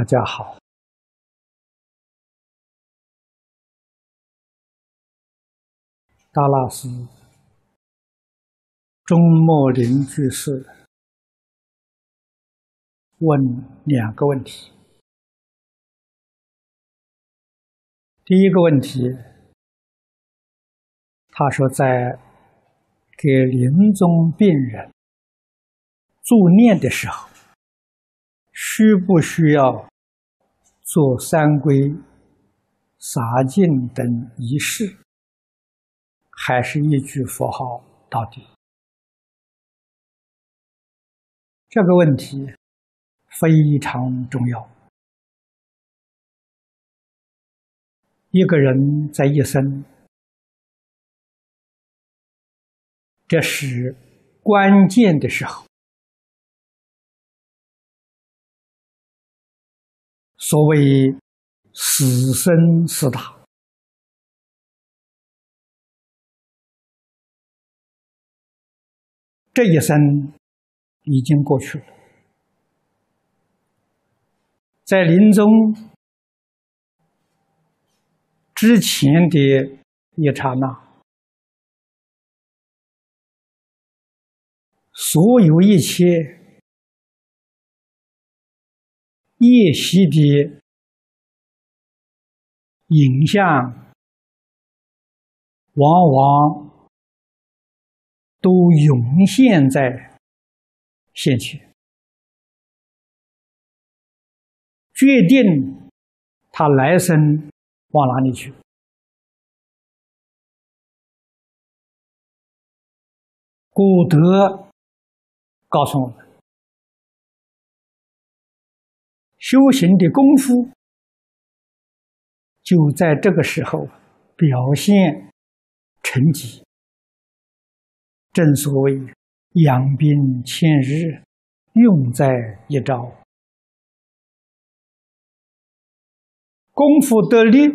大家好，达拉斯中末林居士问两个问题。第一个问题，他说在给临终病人助念的时候。需不需要做三皈、洒净等仪式，还是一句佛号到底？这个问题非常重要。一个人在一生，这是关键的时候。所谓死生四大，这一生已经过去了，在临终之前的一刹那，所有一切。夜袭的影像，往往都涌现在现前，决定他来生往哪里去。古德告诉我们。修行的功夫，就在这个时候表现成绩。正所谓“养兵千日，用在一朝”。功夫得力，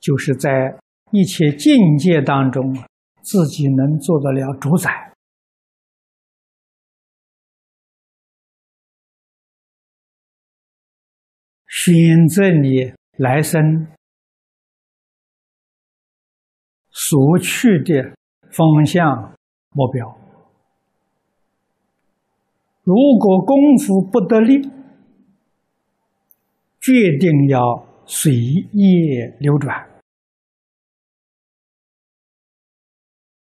就是在一切境界当中，自己能做得了主宰。选择你来生所去的方向目标。如果功夫不得力，决定要随业流转，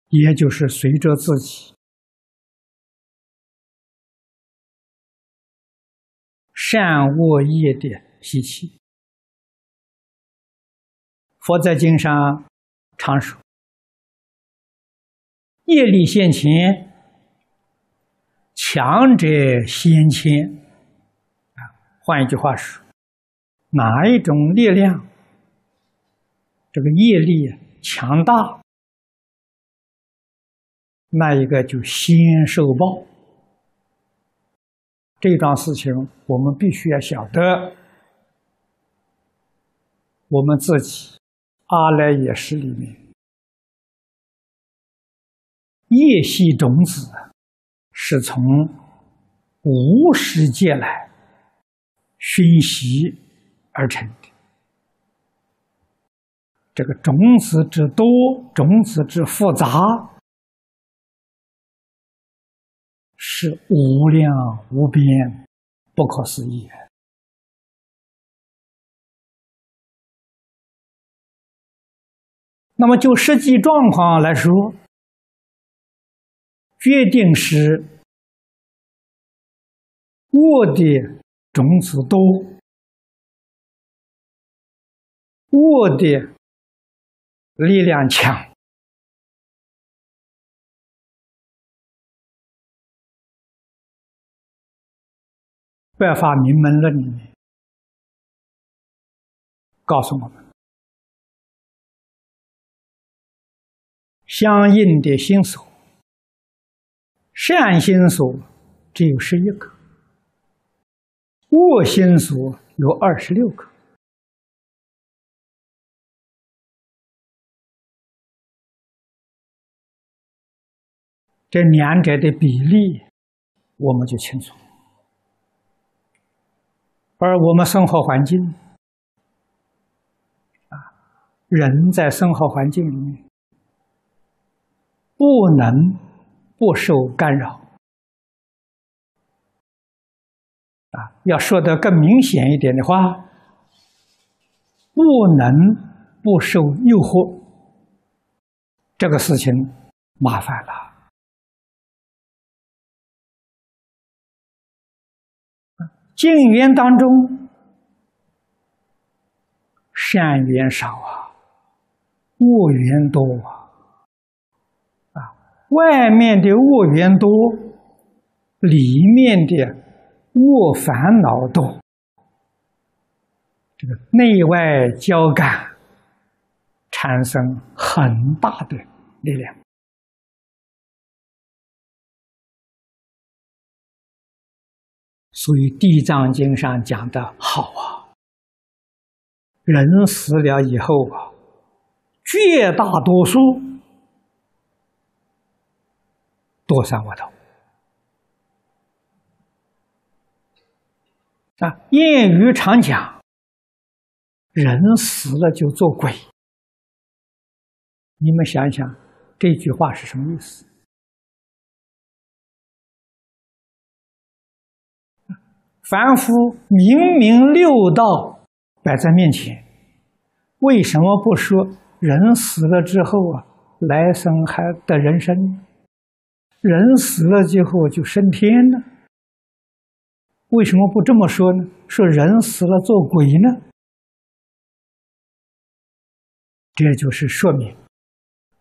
也就是随着自己。善恶业的习气，佛在经上常说：“业力现前，强者先迁。”啊，换一句话说，哪一种力量，这个业力强大，那一个就先受报。这桩事情，我们必须要晓得，我们自己阿赖耶识里面业系种子是从无始界来熏习而成的。这个种子之多，种子之复杂。是无量无边，不可思议。那么就实际状况来说，决定是恶的种子多，恶的力量强。《百法明门论》告诉我们，相应的心所，善心所只有十一个，恶心所有二十六个。这两者的比例，我们就清楚。而我们生活环境啊，人在生活环境里面不能不受干扰啊。要说的更明显一点的话，不能不受诱惑，这个事情麻烦了。净缘当中，善缘少啊，恶缘多，啊，外面的恶缘多，里面的恶烦恼多，这个内外交感，产生很大的力量。所以《地藏经》上讲的好啊，人死了以后啊，绝大多数多三恶道。啊，谚语常讲，人死了就做鬼。你们想一想，这句话是什么意思？凡夫明明六道摆在面前，为什么不说人死了之后啊，来生还得人生？人死了之后就升天了？为什么不这么说呢？说人死了做鬼呢？这就是说明，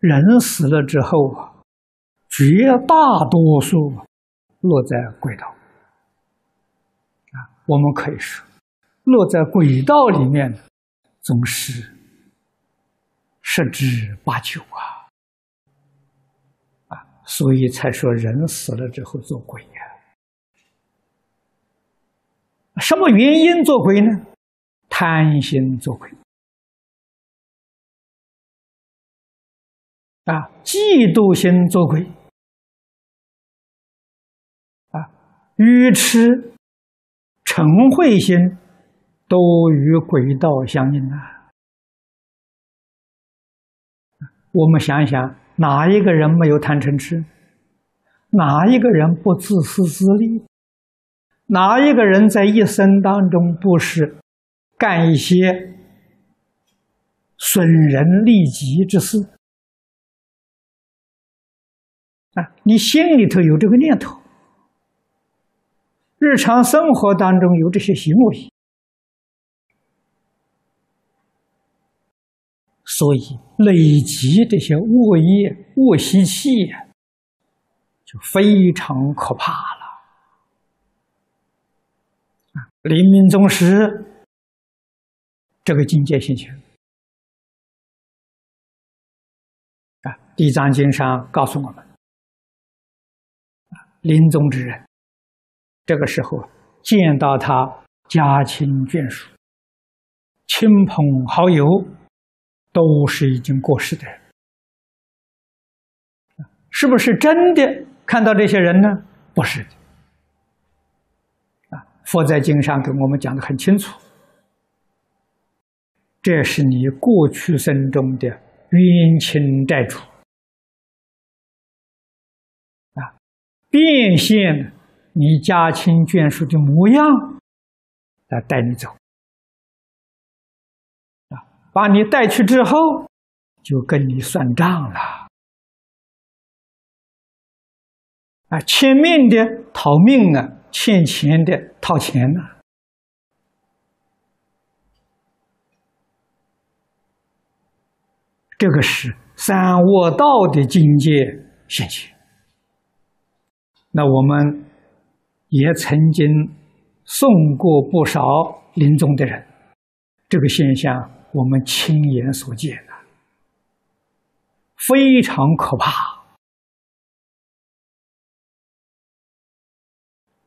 人死了之后啊，绝大多数落在鬼道。啊我们可以说，落在轨道里面，总是十之八九啊！所以才说人死了之后做鬼呀。什么原因做鬼呢？贪心做鬼啊，嫉妒心做鬼啊，愚痴。嗔恚心都与鬼道相应啊！我们想想，哪一个人没有贪嗔痴？哪一个人不自私自利？哪一个人在一生当中不是干一些损人利己之事？啊，你心里头有这个念头。日常生活当中有这些行为，所以累积这些恶业、恶习气，就非常可怕了。啊，临命终时，这个境界现前。啊，《地藏经》上告诉我们，啊临终之人。这个时候见到他家亲眷属、亲朋好友，都是已经过世的人，是不是真的看到这些人呢？不是的。啊，佛在经上给我们讲的很清楚，这是你过去生中的冤亲债主啊，变现。你家亲眷属的模样来带你走！把你带去之后，就跟你算账了啊！欠命的讨命啊，欠钱的讨钱呐。这个是三恶道的境界现前。那我们。也曾经送过不少临终的人，这个现象我们亲眼所见的，非常可怕。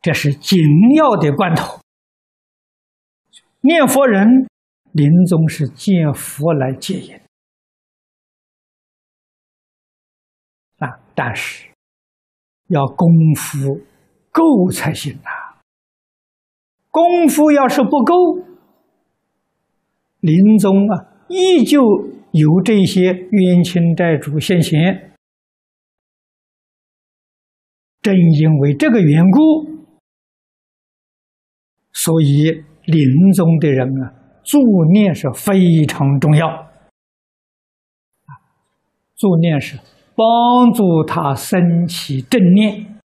这是紧要的关头，念佛人临终是见佛来接引啊，但是要功夫。够才行呐！功夫要是不够，临终啊，依旧由这些冤亲债主现前。正因为这个缘故，所以临终的人啊，助念是非常重要。啊，助念是帮助他升起正念。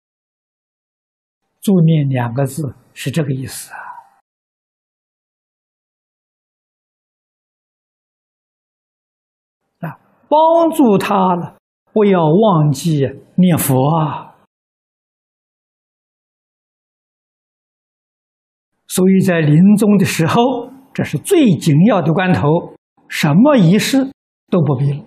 助念两个字是这个意思啊，帮助他了，不要忘记念佛啊。所以在临终的时候，这是最紧要的关头，什么仪式都不必了。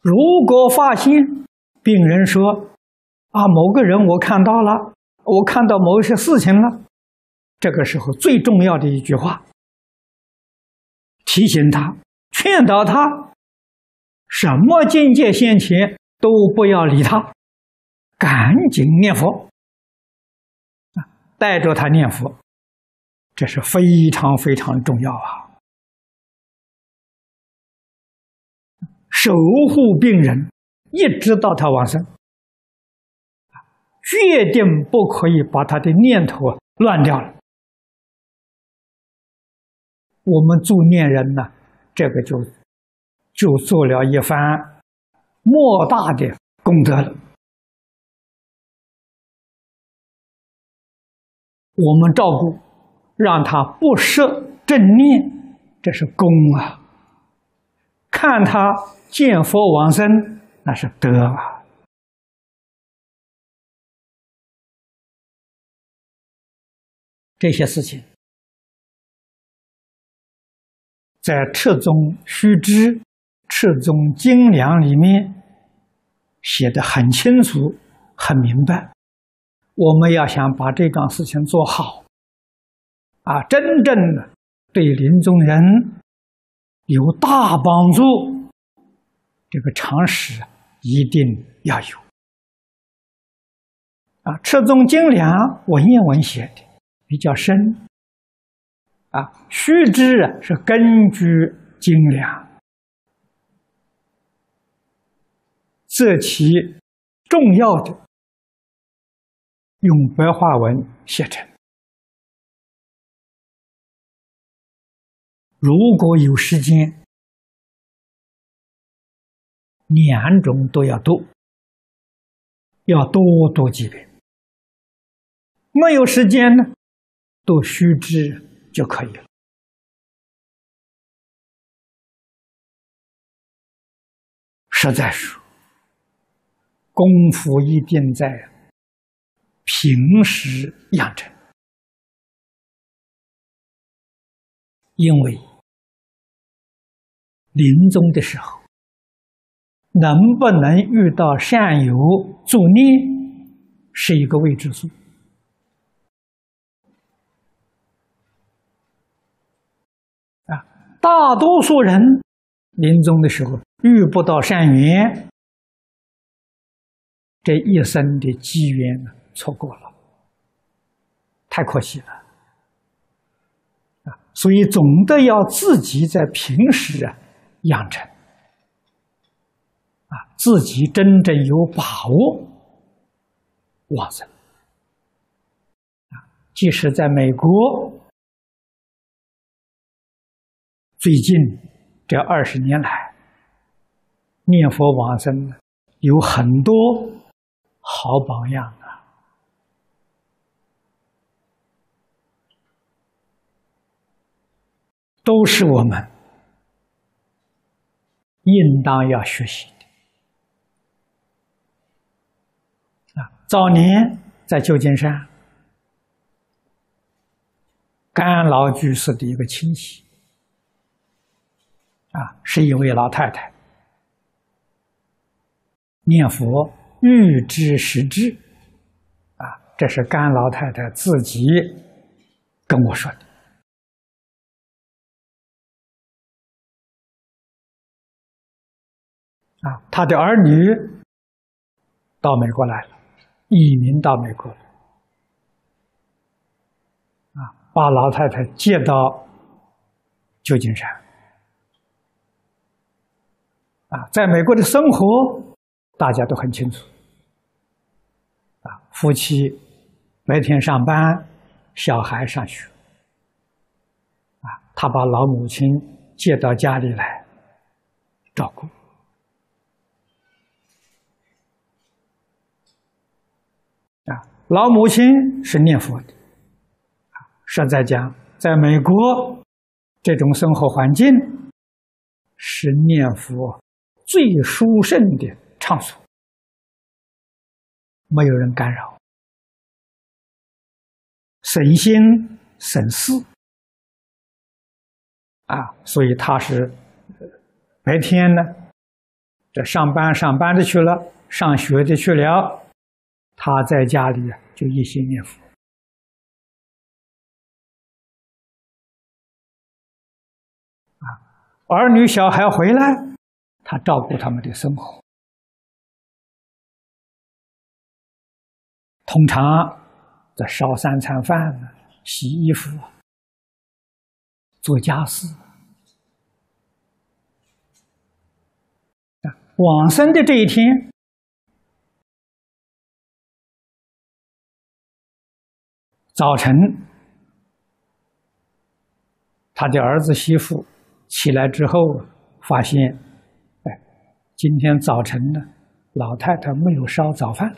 如果发现病人说：“啊，某个人我看到了，我看到某些事情了。”这个时候最重要的一句话，提醒他、劝导他，什么境界先前。都不要理他，赶紧念佛！带着他念佛，这是非常非常重要啊！守护病人，一直到他往生，决定不可以把他的念头啊乱掉了。我们助念人呢，这个就就做了一番。莫大的功德了。我们照顾，让他不设正念，这是功啊。看他见佛往生，那是德啊。这些事情，在《彻宗须知》。《世宗精良》里面写的很清楚、很明白。我们要想把这桩事情做好，啊，真正的对临终人有大帮助，这个常识一定要有。啊，《赤宗精良》文言文写的比较深，啊，须知啊是根据精良。这其重要的，用白话文写成。如果有时间，两种都要读，要多读几遍。没有时间呢，读须知就可以了。实在说。功夫一定在平时养成，因为临终的时候，能不能遇到善友助念，是一个未知数。啊，大多数人临终的时候遇不到善缘。这一生的机缘错过了，太可惜了啊！所以总得要自己在平时啊养成啊，自己真正有把握往生啊。即使在美国，最近这二十年来，念佛往生有很多。好榜样啊！都是我们应当要学习的啊！早年在旧金山，甘老居士的一个亲戚啊，是一位老太太，念佛。欲知实知，啊，这是甘老太太自己跟我说的。啊，他的儿女到美国来了，移民到美国，啊，把老太太接到旧金山，啊，在美国的生活大家都很清楚，啊，夫妻白天上班，小孩上学，啊，他把老母亲接到家里来照顾。啊，老母亲是念佛的，啊，实在讲，在美国这种生活环境是念佛最殊胜的场所，没有人干扰，省心省事，啊，所以他是白天呢，这上班上班的去了，上学的去了。他在家里就一心念佛，啊，儿女小孩回来，他照顾他们的生活。通常在烧三餐饭洗衣服、做家事。往生的这一天。早晨，他的儿子媳妇起来之后，发现，今天早晨呢，老太太没有烧早饭，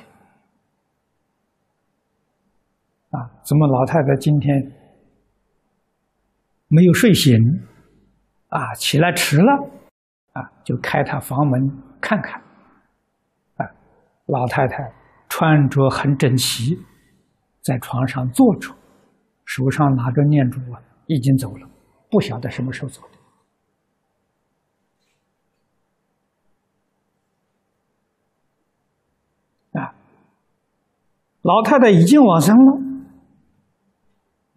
啊，怎么老太太今天没有睡醒，啊，起来迟了，啊，就开他房门看看，啊，老太太穿着很整齐。在床上坐着，手上拿着念珠啊，已经走了，不晓得什么时候走的。啊，老太太已经往生了，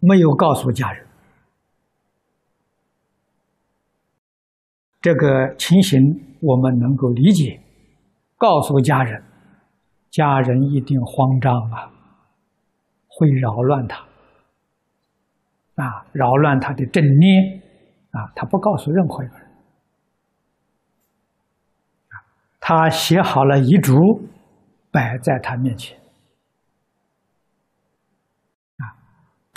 没有告诉家人。这个情形我们能够理解，告诉家人，家人一定慌张啊。会扰乱他，啊，扰乱他的正念，啊，他不告诉任何一个人，他写好了遗嘱，摆在他面前，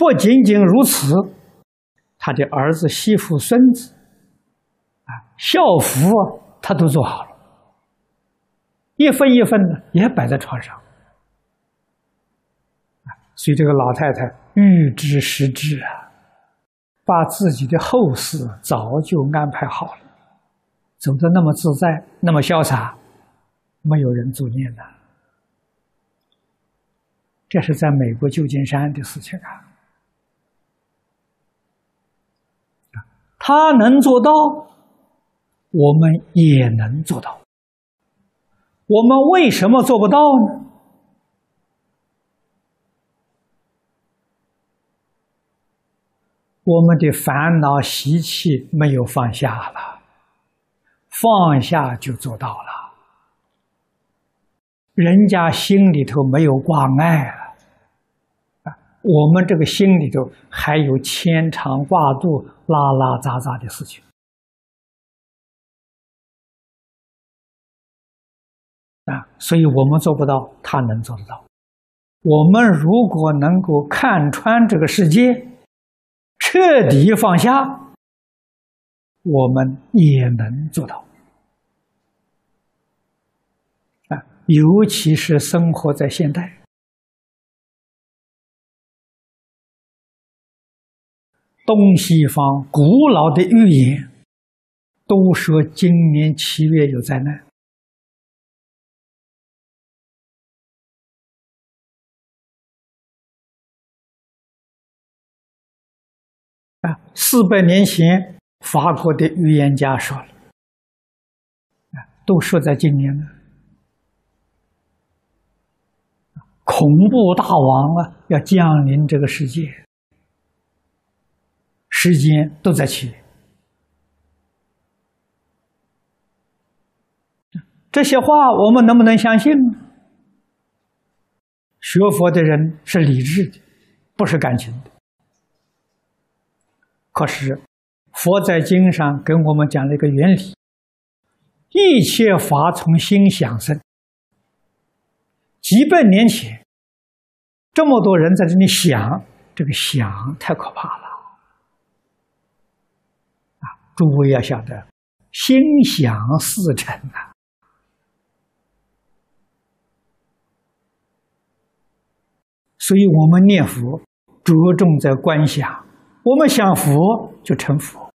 不仅仅如此，他的儿子、媳妇、孙子，啊，校服他都做好了，一份一份的也摆在床上。所以，这个老太太预知时至啊，把自己的后事早就安排好了，走得那么自在，那么潇洒，没有人作孽的。这是在美国旧金山的事情啊，他能做到，我们也能做到。我们为什么做不到呢？我们的烦恼习气没有放下了，放下就做到了。人家心里头没有挂碍啊，我们这个心里头还有牵肠挂肚、拉拉杂杂的事情啊，所以我们做不到，他能做得到。我们如果能够看穿这个世界。彻底放下，我们也能做到啊！尤其是生活在现代，东西方古老的预言都说今年七月有灾难。啊，四百年前，法国的预言家说了，啊，都说在今年了，恐怖大王啊要降临这个世界，时间都在起。这些话我们能不能相信？学佛的人是理智的，不是感情的。可是，佛在经上跟我们讲了一个原理：一切法从心想生。几百年前，这么多人在这里想，这个想太可怕了！诸位要晓得，心想事成啊。所以我们念佛着重在观想，我们想佛就成佛，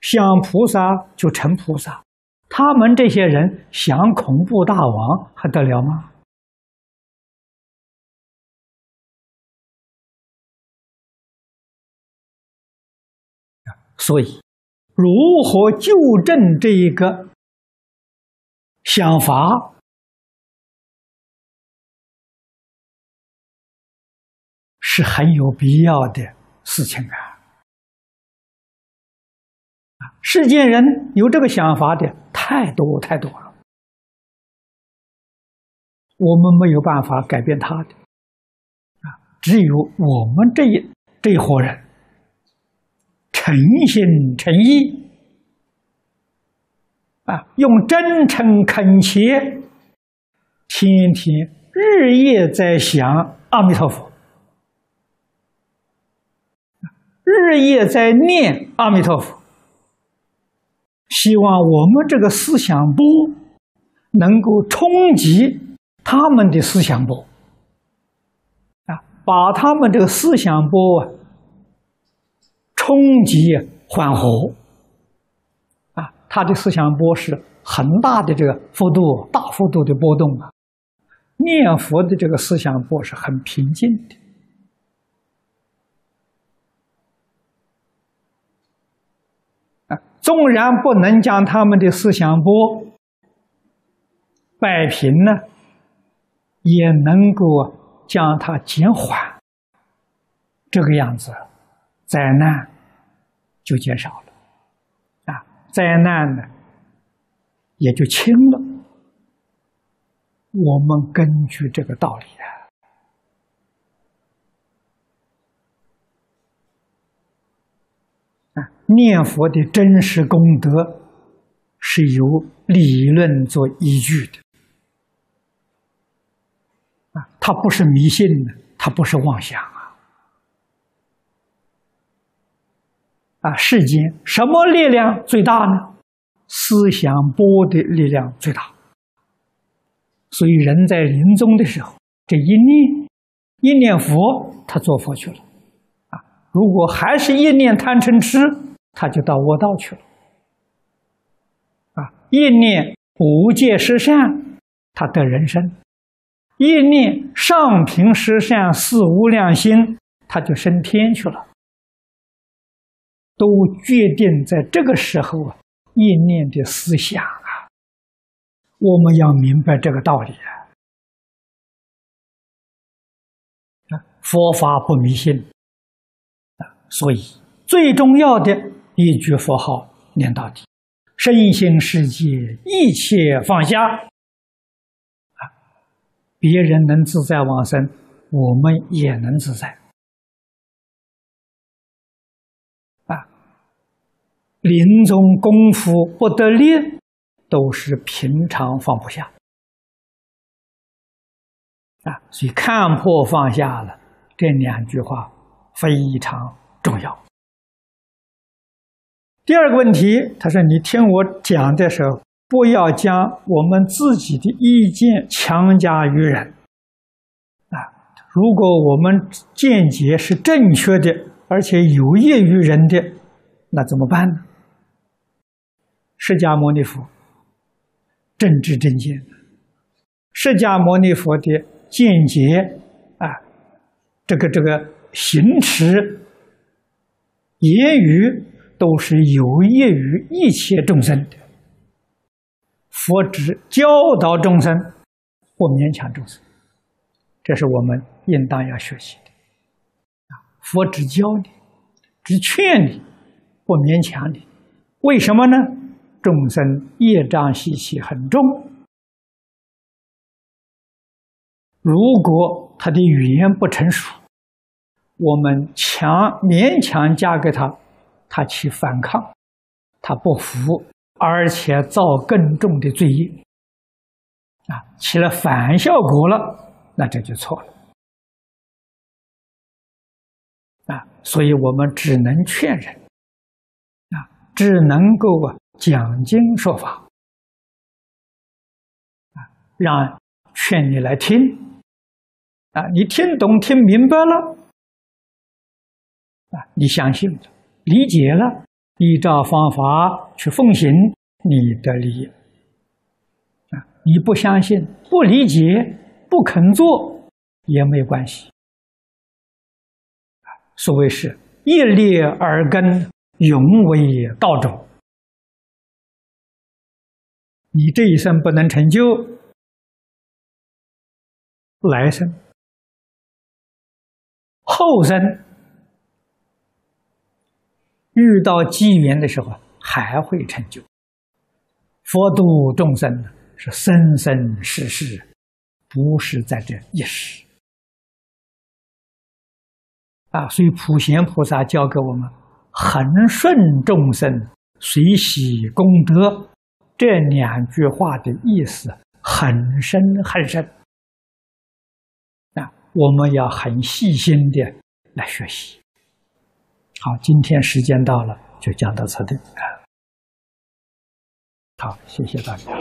想菩萨就成菩萨。他们这些人想恐怖大王还得了吗？所以，如何纠正这一个想法？是很有必要的事情啊！世间人有这个想法的太多太多了，我们没有办法改变他的啊！只有我们这一这一伙人诚心诚意。啊，用真诚恳切，天天日夜在想阿弥陀佛。日夜在念阿弥陀佛，希望我们这个思想波能够冲击他们的思想波。啊，把他们这个思想波啊冲击缓和啊，他的思想波是很大的这个幅度，大幅度的波动啊。念佛的这个思想波是很平静的。纵然不能将他们的思想波摆平呢，也能够将它减缓。这个样子，灾难就减少了，啊，灾难呢也就轻了。我们根据这个道理啊。念佛的真实功德是由理论做依据的，啊，它不是迷信的，它不是妄想啊！世间什么力量最大呢？思想波的力量最大。所以人在临终的时候，这一念一念佛，他做佛去了，啊，如果还是一念贪嗔痴。他就到恶道去了，啊！一念无戒十善，他得人生；一念上品十善四无量心，他就升天去了。都决定在这个时候啊，一念的思想啊，我们要明白这个道理啊！啊，佛法不迷信啊，所以最重要的。一句佛号念到底，身心世界一切放下，啊，别人能自在往生，我们也能自在，啊，临终功夫不得力，都是平常放不下，啊，所以看破放下了这两句话非常重要。第二个问题，他说：“你听我讲的时候，不要将我们自己的意见强加于人。啊，如果我们见解是正确的，而且有益于人的，那怎么办呢？”释迦牟尼佛正知正见，释迦牟尼佛的见解啊，这个这个行持言语。都是有益于一切众生的。佛只教导众生，不勉强众生，这是我们应当要学习的。啊，佛只教你，只劝你，不勉强你。为什么呢？众生业障习气很重，如果他的语言不成熟，我们强勉强嫁给他，他去反抗，他不服，而且造更重的罪业，啊，起了反效果了，那这就错了，啊，所以我们只能劝人，啊，只能够啊讲经说法，啊，让劝你来听，啊，你听懂听明白了。啊，你相信了，理解了，依照方法去奉行，你的利益。啊，你不相信、不理解、不肯做也没有关系。所谓是一劣耳根，永为道种。你这一生不能成就，来生、后生。遇到机缘的时候，还会成就。佛度众生是生生世世，不是在这一时。啊，所以普贤菩萨教给我们“恒顺众生，随喜功德”这两句话的意思很深很深。那，我们要很细心的来学习。好，今天时间到了，就讲到此地啊。好，谢谢大家。